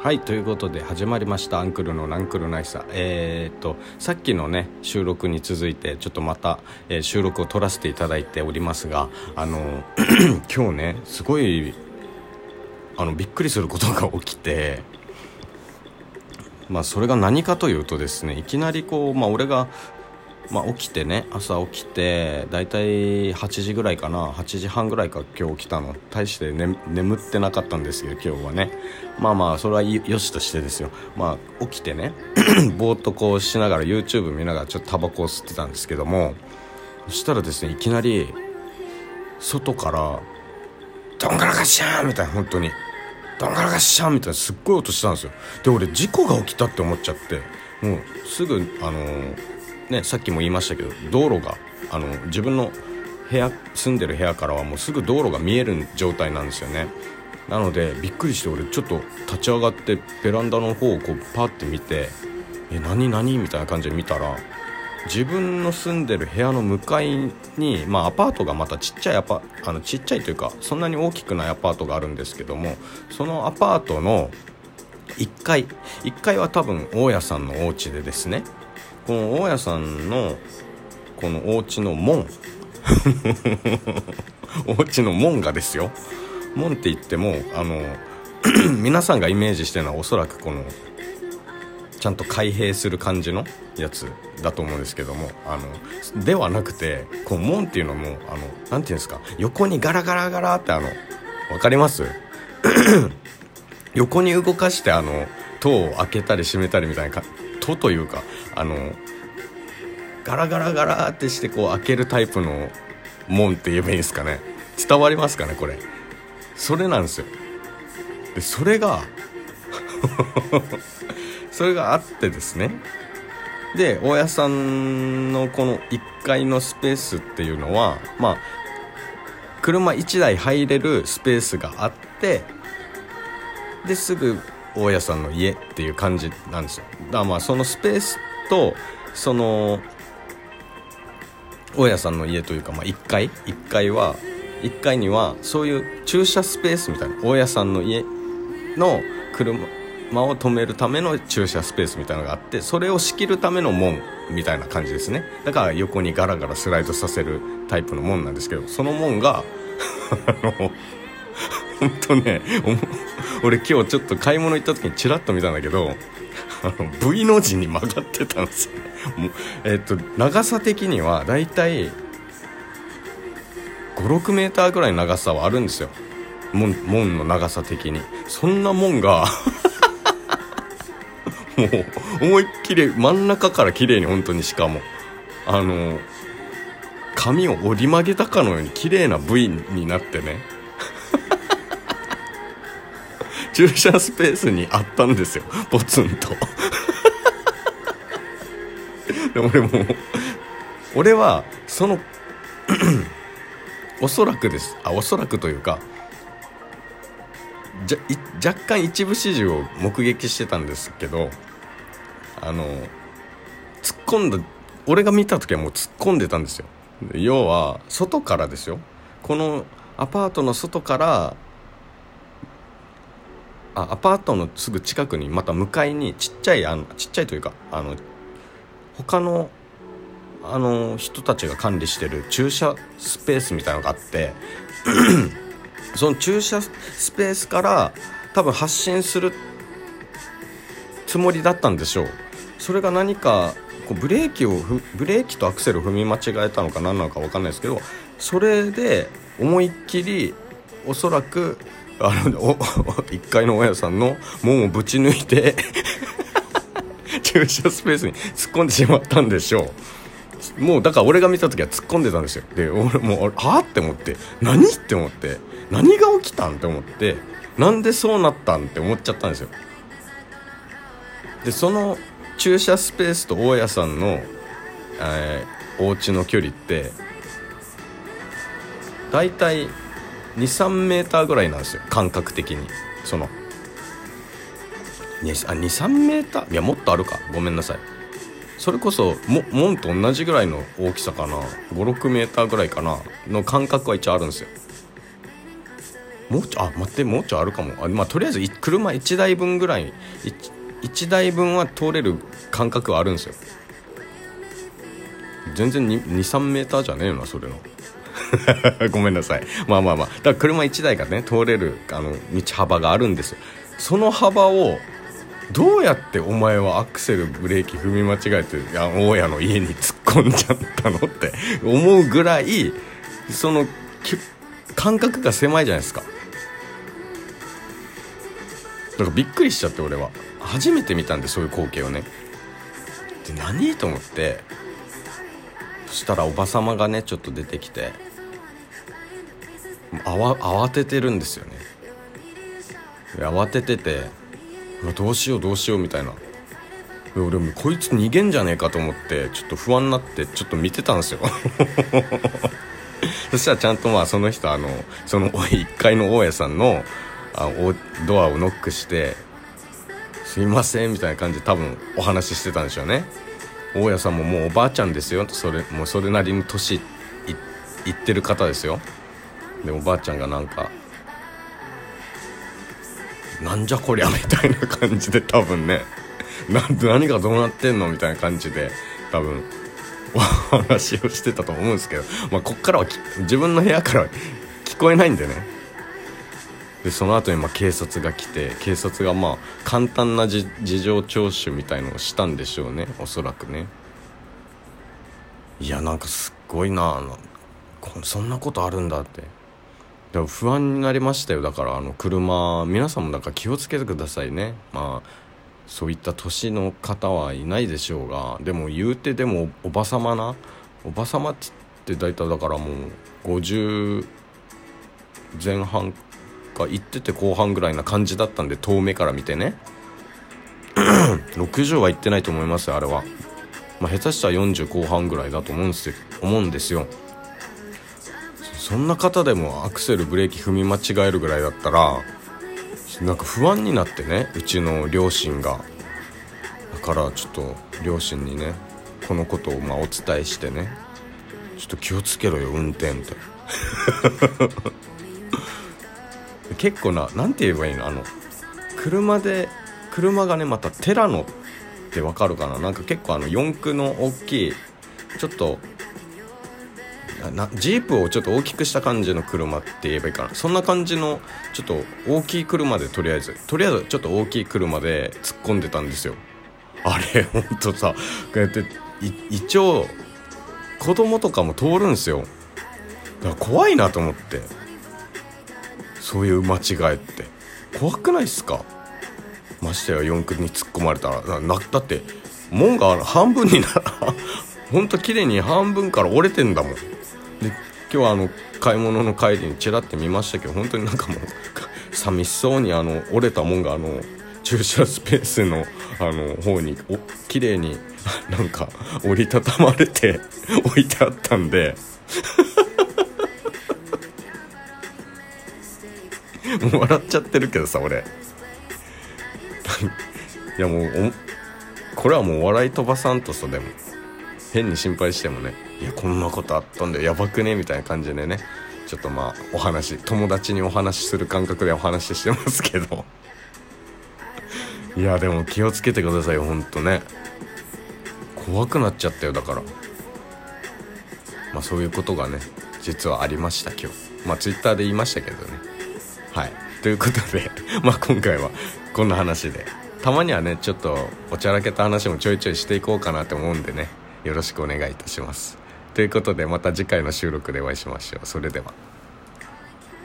はいということで始まりました「アンクルのナンクルナイサ」えー、っとさっきのね収録に続いてちょっとまた、えー、収録を撮らせていただいておりますがあの 今日ねすごいあのびっくりすることが起きてまあそれが何かというとですねいきなりこう、まあ、俺がまあ、起きてね朝起きて大体8時ぐらいかな8時半ぐらいか今日起きたの大して、ね、眠ってなかったんですけど今日はねまあまあそれはよしとしてですよまあ起きてね ぼーっとこうしながら YouTube 見ながらちょっとタバコを吸ってたんですけどもそしたらですねいきなり外から「どんがらがっしゃー!」みたいな本当に「どんがらがっしゃー!」みたいなすっごい音してたんですよで俺事故が起きたって思っちゃってもうすぐあのーね、さっきも言いましたけど道路があの自分の部屋住んでる部屋からはもうすぐ道路が見える状態なんですよねなのでびっくりして俺ちょっと立ち上がってベランダの方をこうパッて見て「え何何?」みたいな感じで見たら自分の住んでる部屋の向かいに、まあ、アパートがまたちっちゃいアパあのちっちゃいというかそんなに大きくないアパートがあるんですけどもそのアパートの1階1階は多分大家さんのお家でですねこの大家さんのこのお家の門。お家の門がですよ。門って言ってもあの 皆さんがイメージしてるのはおそらくこのちゃんと開閉する感じのやつだと思うんですけどもあのではなくてこの門っていうのもあのなんていうんですか横にガラガラガラってあの分かります？横に動かしてあの戸を開けたり閉めたりみたいな戸というかあのガラガラガラってしてこう開けるタイプの門って言えばいいんですかね。伝わりますかねこれ。それなんですよ。でそれが それがあってですね。で大家さんのこの1階のスペースっていうのはまあ車1台入れるスペースがあってですぐ大家さんの家っていう感じなんですよ。だからまあそのスペースとその大家さんの家というか、まあ、1階？1階は1階にはそういう駐車スペースみたいな大家さんの家の車を止めるための駐車スペースみたいなのがあってそれを仕切るための門みたいな感じですね。だから横にガラガラスライドさせるタイプの門なんですけどその門が あの本当ね俺今日ちょっと買い物行った時にチラッと見たんだけどあの V の字に曲がってたんですよ。もうえっと長さ的にはだいたい56メーターぐらいの長さはあるんですよ。門門の長さ的に。そんな門が もう思いっきり真ん中から綺麗に本当にしかも。あの髪を折り曲げたかのように綺麗な V になってね。駐車スペースにあったんですよ。ポツンと。で俺も俺はそのおそらくです。あおそらくというかじゃ若干一部始終を目撃してたんですけどあの突っ込んだ俺が見た時はもう突っ込んでたんですよ。要は外からですよ。このアパートの外からあアパートのすぐ近くにまた向かいにちっちゃいあのちっちゃいというかあの他のあの人たちが管理してる駐車スペースみたいなのがあって その駐車スペースから多分発信するつもりだったんでしょう。それが何かこうブレーキをブレーキとアクセルを踏み間違えたのか何なのか分かんないですけどそれで思いっきりおそらくあの1階の大家さんの門をぶち抜いて駐車スペースに突っ込んでしまったんでしょう。もうだから俺が見た時は突っ込んでたんですよ。で俺もうはあって思って何？って思って何が起きたん？って思ってなんでそうなったん？って思っちゃったんですよ。でその駐車スペースと大家さんの、えー、お家の距離って大体23メーターぐらいなんですよ感覚的に。その23メーター？いやもっとあるか。ごめんなさい。それこそも門と同じぐらいの大きさかな。56メーターぐらいかな。の感覚は一応あるんですよ。もうちょあ待ってもうちょあるかも。あ、まあ、とりあえず車1台分ぐらい 1, 1台分は通れる感覚はあるんですよ。全然23メーターじゃねえよなそれの。ごめんなさい。まあまあまあ。だから車1台がね通れるあの道幅があるんですよ。その幅をどうやってお前はアクセルブレーキ踏み間違えて大家の家に突っ込んじゃったのって思うぐらいその感覚が狭いじゃないですか。だからびっくりしちゃって俺は。初めて見たんでそういう光景をね。で何？と思って。そしたらおばさまがねちょっと出てきて。慌ててるんですよね。慌てててどうしようどうしようみたいな。俺もこいつ逃げんじゃねえかと思ってちょっと不安になってちょっと見てたんですよ。そしたらちゃんとまあその人あのその1階の大家さんのあドアをノックして「すいません」みたいな感じで多分お話ししてたんでしょうね。大家さんももうおばあちゃんですよそれもうそれなりに年いいってる方ですよ。でおばあちゃんがなんかなんじゃこりゃみたいな感じで多分ね なん何がどうなってんのみたいな感じで多分お話をしてたと思うんですけど、まあ、こっからは自分の部屋からは聞こえないんでね。でその後にま警察が来て警察がまあ簡単な事情聴取みたいのをしたんでしょうねおそらくね。いやなんかすっごいなそんなことあるんだって。でも不安になりましたよ。だからあの車皆さんもだか気をつけてくださいね。まあそういった年の方はいないでしょうが。でも言うてでもおばさまなおばさまって大体だからもう50前半か行ってて後半ぐらいな感じだったんで遠目から見てね。60は行ってないと思いますよあれは、まあ、下手したら40後半ぐらいだと思うんですよ。思うんですよ。そんな方でもアクセルブレーキ踏み間違えるぐらいだったらなんか不安になってねうちの両親が。だからちょっと両親にねこのことをまお伝えしてねちょっと気をつけろよ運転って。結構な何て言えばいいの？あの車で車がねまたテラノってわかるかな？なんか結構あの四駆の大きいちょっとなジープをちょっと大きくした感じの車って言えばいいかな。そんな感じのちょっと大きい車でとりあえずとりあえずちょっと大きい車で突っ込んでたんですよ。あれほんとさこうやって一応子供とかも通るんですよ。だから怖いなと思って。そういう間違いって。怖くないっすか？ましてや四駆に突っ込まれたらなだって門が半分になら ほんと綺麗に半分から折れてんだもん。で今日はあの買い物の帰りにちらって見ましたけど本当になんかもう寂しそうにあの折れたもんがあの駐車スペースのあの方にお綺麗になんか折りたたまれて置いてあったんで。もう笑っちゃってるけどさ俺。いやもうこれはもう笑い飛ばさんとさでも。変に心配してもね。いやこんなことあったんだよ。やばくね？みたいな感じでね。ちょっとまあお話友達にお話しする感覚でお話ししてますけど。いやでも気をつけてくださいよほんとね。怖くなっちゃったよだから。まあそういうことがね実はありました今日。まあ twitter で言いましたけどね。はい。ということで まあ今回はこんな話で。たまにはねちょっとおちゃらけた話もちょいちょいしていこうかなと思うんでね。よろしくお願いいたします。ということでまた次回の収録でお会いしましょう。それでは。